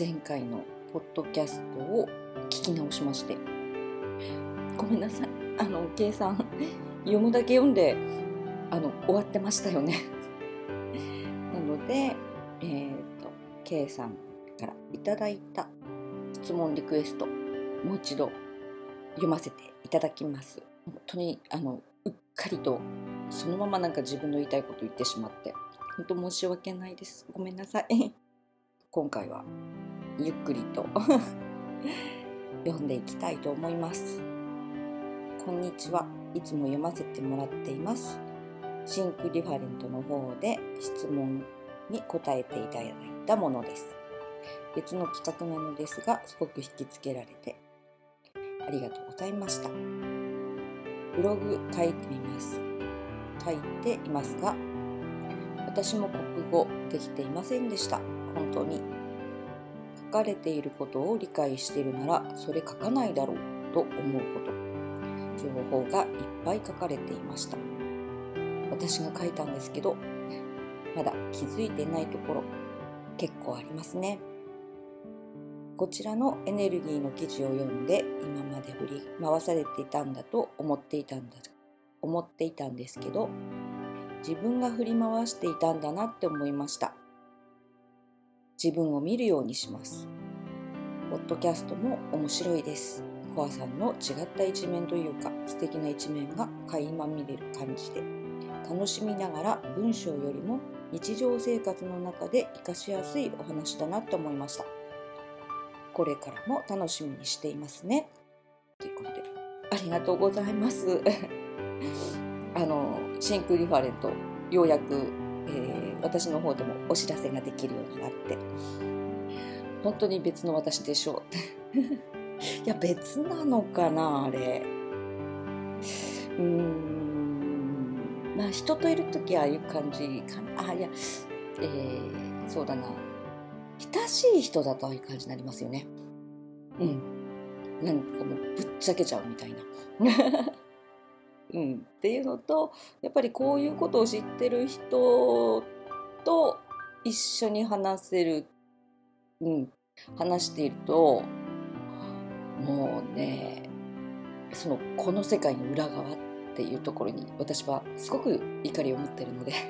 前回のポッドキャストを聞き直しまして。ごめんなさい。あの計算読むだけ読んであの終わってましたよね。なのでえっ、ー、と K さんからいただいた質問リクエストもう一度読ませていただきます。本当にあのうっかりとそのままなんか自分の言いたいこと言ってしまって本当申し訳ないです。ごめんなさい。今回はゆっくりと。読んでいきたいと思います。こんにちは。いつも読ませてもらっています。 Think Different の方で質問に答えていただいたものです。別の企画なのですがすごく引きつけられてありがとうございました。ブログ書いてみます。書いていますが私も国語できていませんでした。本当にかれていることを理解しているならそれ書かないだろうと思うこと。情報がいっぱい書かれていました。私が書いたんですけどまだ気づいてないところ結構ありますね。こちらのエネルギーの記事を読んで今まで振り回されていたんだと思っていたんだ思っていたんですけど自分が振り回していたんだなって思いました。自分を見るようにします。ポッドキャストも面白いです。コアさんの違った一面というか素敵な一面が垣間見れる感じで楽しみながら文章よりも日常生活の中で活かしやすいお話だなと思いました。これからも楽しみにしていますね。ということでありがとうございます。あのシンクリファレントようやく、私の方でもお知らせができるようになって。本当に別の私でしょう。いや別なのかなあれ。うーん。まあ人といる時はああいう感じかな。あいやえー、そうだな。親しい人だとああいう感じになりますよね。うん。なんかもうぶっちゃけちゃうみたいな。うん、っていうのとやっぱりこういうことを知ってる人と一緒に話せる、うん、話しているともうねそのこの世界の裏側っていうところに私はすごく怒りを持ってるので。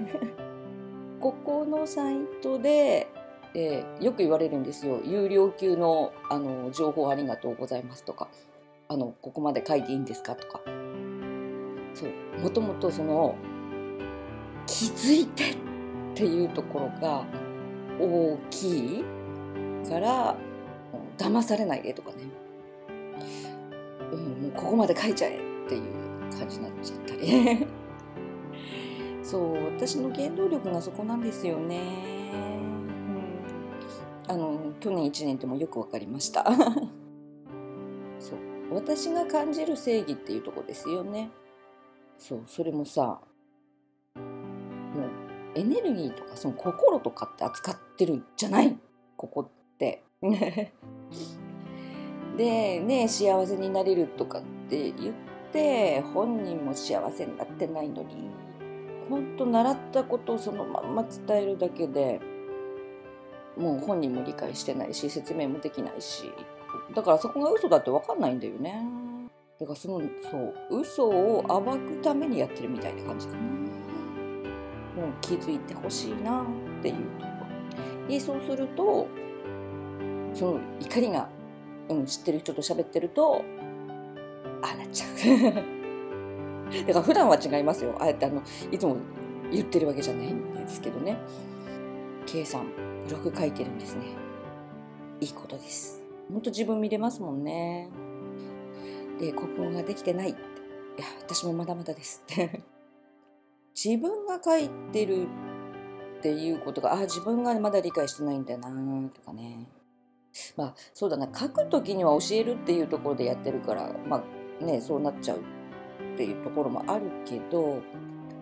ここのサイトで、えー、よく言われるんですよ。有料級のあの情報ありがとうございますとか。あのここまで書いていいんですかとか。そうもともとその気づいてってっていうところが大きいから騙されないでとかね、うん、もうここまで書いちゃえっていう感じになっちゃったり。そう私の原動力がそこなんですよね、うん、あの去年1年でもよく分かりました。そう。私が感じる正義っていうとこですよね。そうそれもさエネルギーとかその心とかって扱ってるんじゃない？ここって。でね幸せになれるとかって言って本人も幸せになってないのに本当習ったことをそのまんま伝えるだけでもう本人も理解してないし説明もできないしだからそこが嘘だって分かんないんだよね。だからそのそう嘘を暴くためにやってるみたいな感じかな。もう気づいてほしいなっていうところ。でそうするとその怒りが、うん、知ってる人と喋ってるとああなっちゃう。だから普段は違いますよ。あえてあのいつも言ってるわけじゃないんですけどね。K さんブログ書いてるんですね。いいことです。ほんと自分見れますもんね。で国語ができてないいや私もまだまだですって自分が書いてるっていうことがあ自分がまだ理解してないんだなとかね。まあそうだな。書く時には教えるっていうところでやってるからまあねそうなっちゃうっていうところもあるけど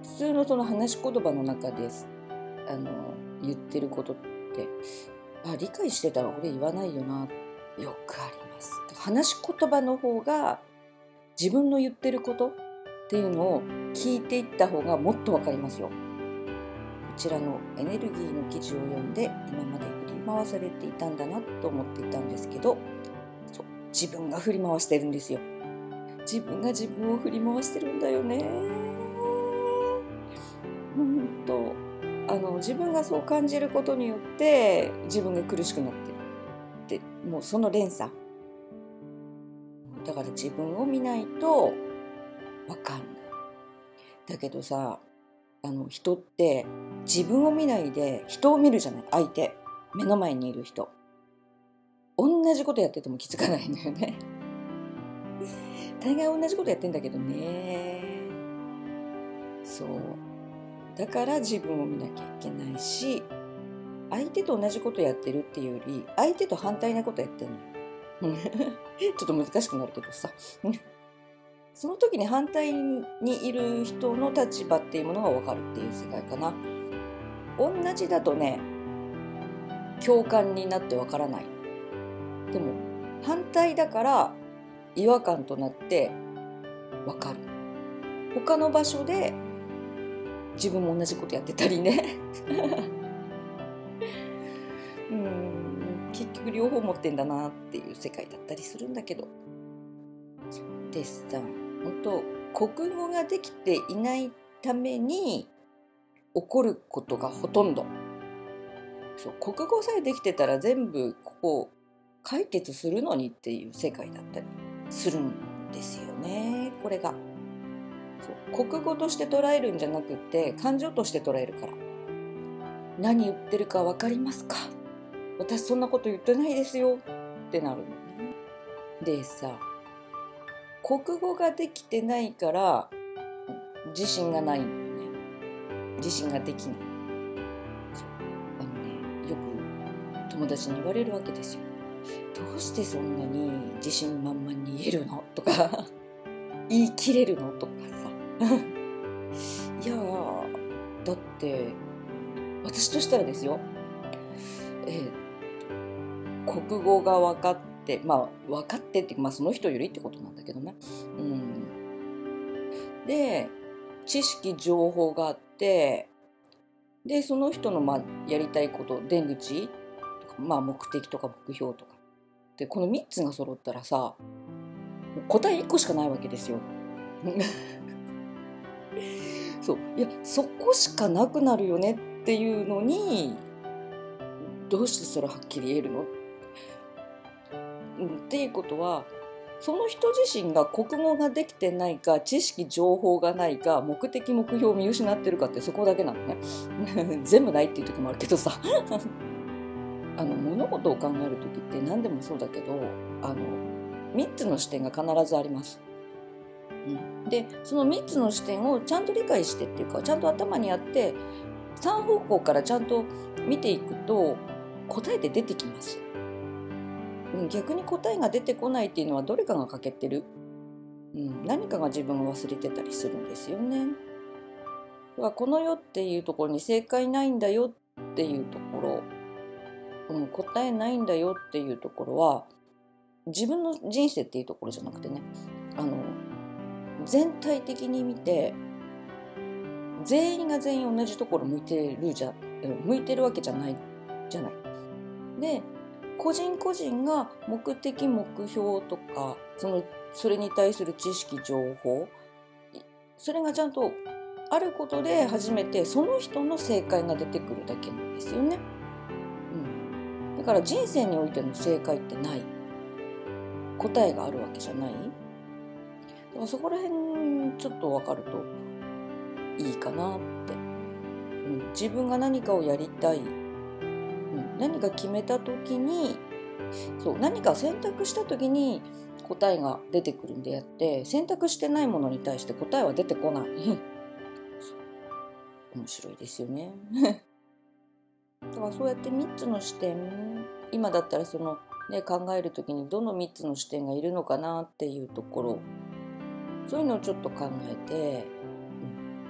普通のその話し言葉の中ですあの言ってることってあ理解してたら俺言わないよな。よくあります。話し言葉の方が自分の言ってることっていうのを聞いていった方がもっと分かりますよ。こちらのエネルギーの記事を読んで今まで振り回されていたんだなと思っていたんですけどそう自分が振り回してるんですよ。自分が自分を振り回してるんだよね。本当あの自分がそう感じることによって自分が苦しくなってる。でもうその連鎖。だから自分を見ないと分かんない。だけどさあの人って自分を見ないで人を見るじゃない相手。目の前にいる人。同じことやってても気づかないんだよね。大概同じことやってんだけどね。そう。だから自分を見なきゃいけないし相手と同じことやってるっていうより相手と反対なことやってるの ちょっと難しくなるけどさ。その時に反対にいる人の立場っていうものが分かるっていう世界かな。同じだとね共感になって分からない。でも反対だから違和感となって分かる。他の場所で自分も同じことやってたりね。うん。結局両方持ってんだなっていう世界だったりするんだけど。でさ本当国語ができていないために起こることがほとんど。そう国語さえできてたら全部ここ解決するのにっていう世界だったりするんですよね。これが。そう国語として捉えるんじゃなくて感情として捉えるから。何言ってるか分かりますか？私そんなこと言ってないですよ。ってなるのね。でさ国語ができてないから自信がないんだよね。自信ができない。あのねよく友達に言われるわけですよ。どうしてそんなに自信満々に言えるの？とか。言い切れるの？とかさ。いやだって私としたらですよ。えー、国語が分かっってまあ分かってってまあその人よりってことなんだけどね。うん、で知識情報があってでその人のまあやりたいこと出口とか、まあ、目的とか目標とかでこの3つが揃ったらさ答え1個しかないわけですよ。そういやそこしかなくなるよねっていうのにどうしてそれはっきり言えるの？っうん、っていうことはその人自身が国語ができてないか知識情報がないか目的目標を見失ってるかってそこだけなのね 全部ないっていう時もあるけどさ あの物事を考える時って何でもそうだけどあの3つの視点が必ずあります。うん、でその3つの視点をちゃんと理解してっていうかちゃんと頭にあって3方向からちゃんと見ていくと答えて出てきます。逆に答えが出てこないっていうのはどれかが欠けてる、うん、何かが自分を忘れてたりするんですよね。この世っていうところに正解ないんだよっていうところ、うん、答えないんだよっていうところは自分の人生っていうところじゃなくてねあの全体的に見て全員が全員同じところ向いてるじゃ向いてるわけじゃないじゃない。で個人個人が目的目標とかそのそれに対する知識情報それがちゃんとあることで初めてその人の正解が出てくるだけなんですよね。うん、だから人生においての正解ってない。答えがあるわけじゃない。だからそこら辺ちょっと分かるといいかなって、うん、自分が何かをやりたい何か決めた時にそう何か選択した時に答えが出てくるんであって選択してないものに対して答えは出てこない。面白いですよね。だからそうやって3つの視点今だったらその、ね、考える時にどの3つの視点がいるのかなっていうところそういうのをちょっと考えて、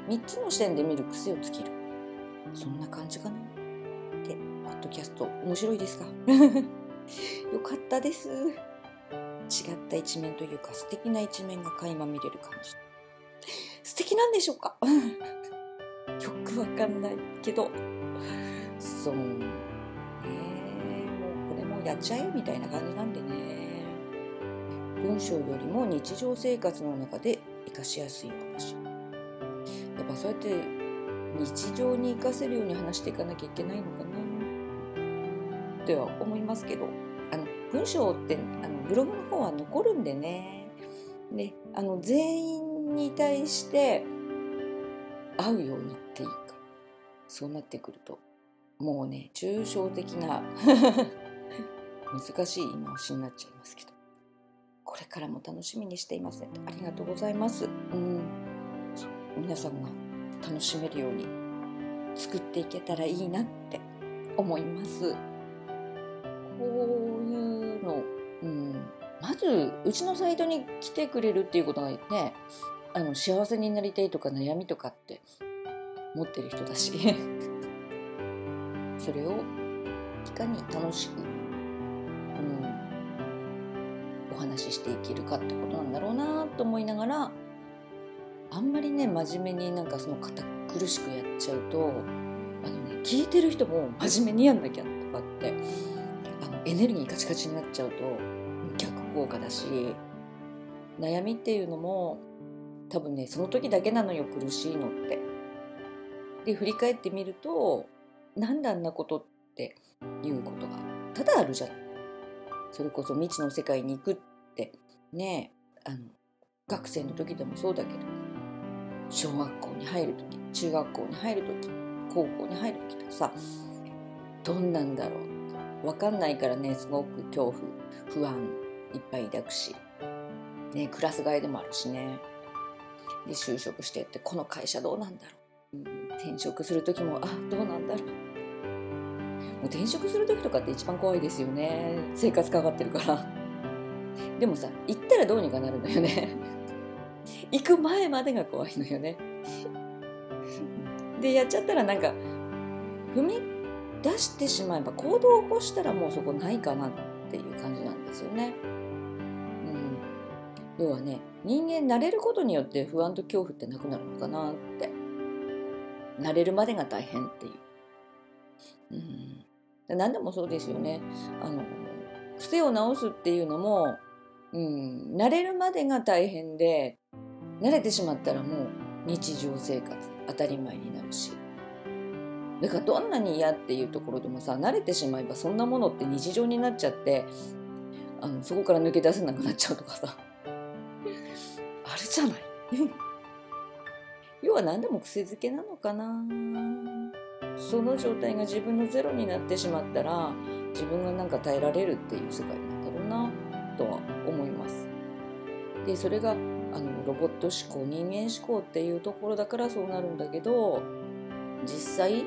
3つの視点で見る癖をつける。そんな感じかな。ッドキャスト面白いですか？よかったです。違った一面というか素敵な一面が垣間見れる感じ。素敵なんでしょうか？よくわかんないけど。そう。ねやっちゃえみたいな感じなんでね文章よりも日常生活の中で活かしやすい話やっぱそうやって日常に活かせるように話していかなきゃいけないのかなっては思いますけどあの文章ってあのブログの方は残るんでねであの全員に対して合うようにっていうかそうなってくるともうね抽象的な 難しい言い回しになっちゃいますけどこれからも楽しみにしていますありがとうございます。うん皆さんが楽しめるように作っていけたらいいなって思います。こういうの、うん、まずうちのサイトに来てくれるっていうことがねあの幸せになりたいとか悩みとかって持ってる人だし。それをいかに楽しく、うん、お話ししていけるかってことなんだろうなと思いながらあんまりね真面目になんかその堅苦しくやっちゃうとあの、ね、聞いてる人も真面目にやんなきゃとかってエネルギーカチカチになっちゃうと逆効果だし悩みっていうのも多分ねその時だけなのよ苦しいのって。で振り返ってみるとなんであんなことっていうことがただあるじゃん。それこそ未知の世界に行くってねあの学生の時でもそうだけど小学校に入る時中学校に入る時高校に入る時とさどんなんだろう分かんないからねすごく恐怖不安いっぱい抱くし、ね、クラス替えでもあるしね。で就職してってこの会社どうなんだろう、うん、転職する時もあどうなんだろう。もう転職する時とかって一番怖いですよね。生活かかってるから。でもさ行ったらどうにかなるんだよね。行く前までが怖いのよね。でやっちゃったらなんか踏み出してしまえば行動を起こしたらもうそこないかなっていう感じなんですよね。うん、要はね人間慣れることによって不安と恐怖ってなくなるのかなって慣れるまでが大変っていう。うん、何でもそうですよね。あの癖を直すっていうのも、うん、慣れるまでが大変で慣れてしまったらもう日常生活当たり前になるしだからどんなに嫌っていうところでもさ慣れてしまえばそんなものって日常になっちゃってあのそこから抜け出せなくなっちゃうとかさ。あるじゃない。要は何でも癖づけなのかな。その状態が自分のゼロになってしまったら自分がなんか耐えられるっていう世界なんだろうなとは思います。でそれがあのロボット思考人間思考っていうところだからそうなるんだけど実際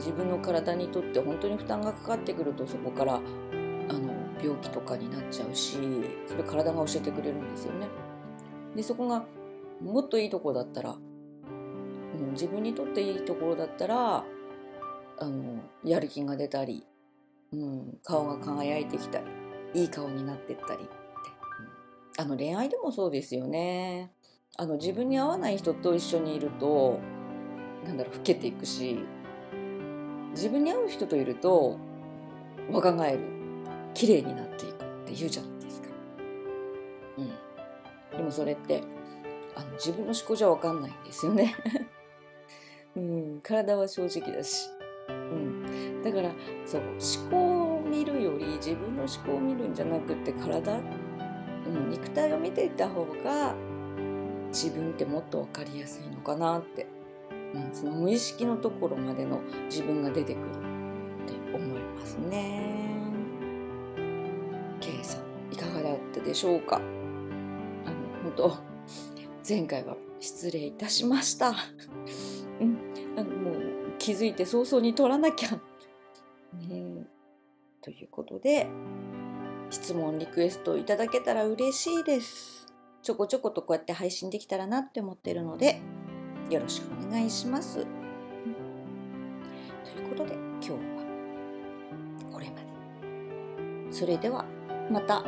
自分の体にとって本当に負担がかかってくるとそこからあの病気とかになっちゃうしそれ体が教えてくれるんですよね。でそこがもっといいとこだったら、うん、自分にとっていいところだったらあのやる気が出たり、うん、顔が輝いてきたりいい顔になってったりあの恋愛でもそうですよね。あの自分に合わない人と一緒にいるとなんだろう老けていくし自分に合う人といると若返る綺麗になっていくって言うじゃないですか。うん、でもそれってあの自分の思考じゃ分かんないんですよね。うん、体は正直だし、うん、だからそう思考を見るより自分の思考を見るんじゃなくて体うん、肉体を見ていった方が自分ってもっと分かりやすいのかなって、うん、その無意識のところまでの自分が出てくるって思いますね。K さんいかがだったでしょうか？あの本当前回は失礼いたしました。うん、あのもう気づいて早々に取らなきゃ。ね、ということで質問リクエストいただけたら嬉しいですちょこちょことこうやって配信できたらなって思ってるのでよろしくお願いします。ということで今日はこれまで。それではまた。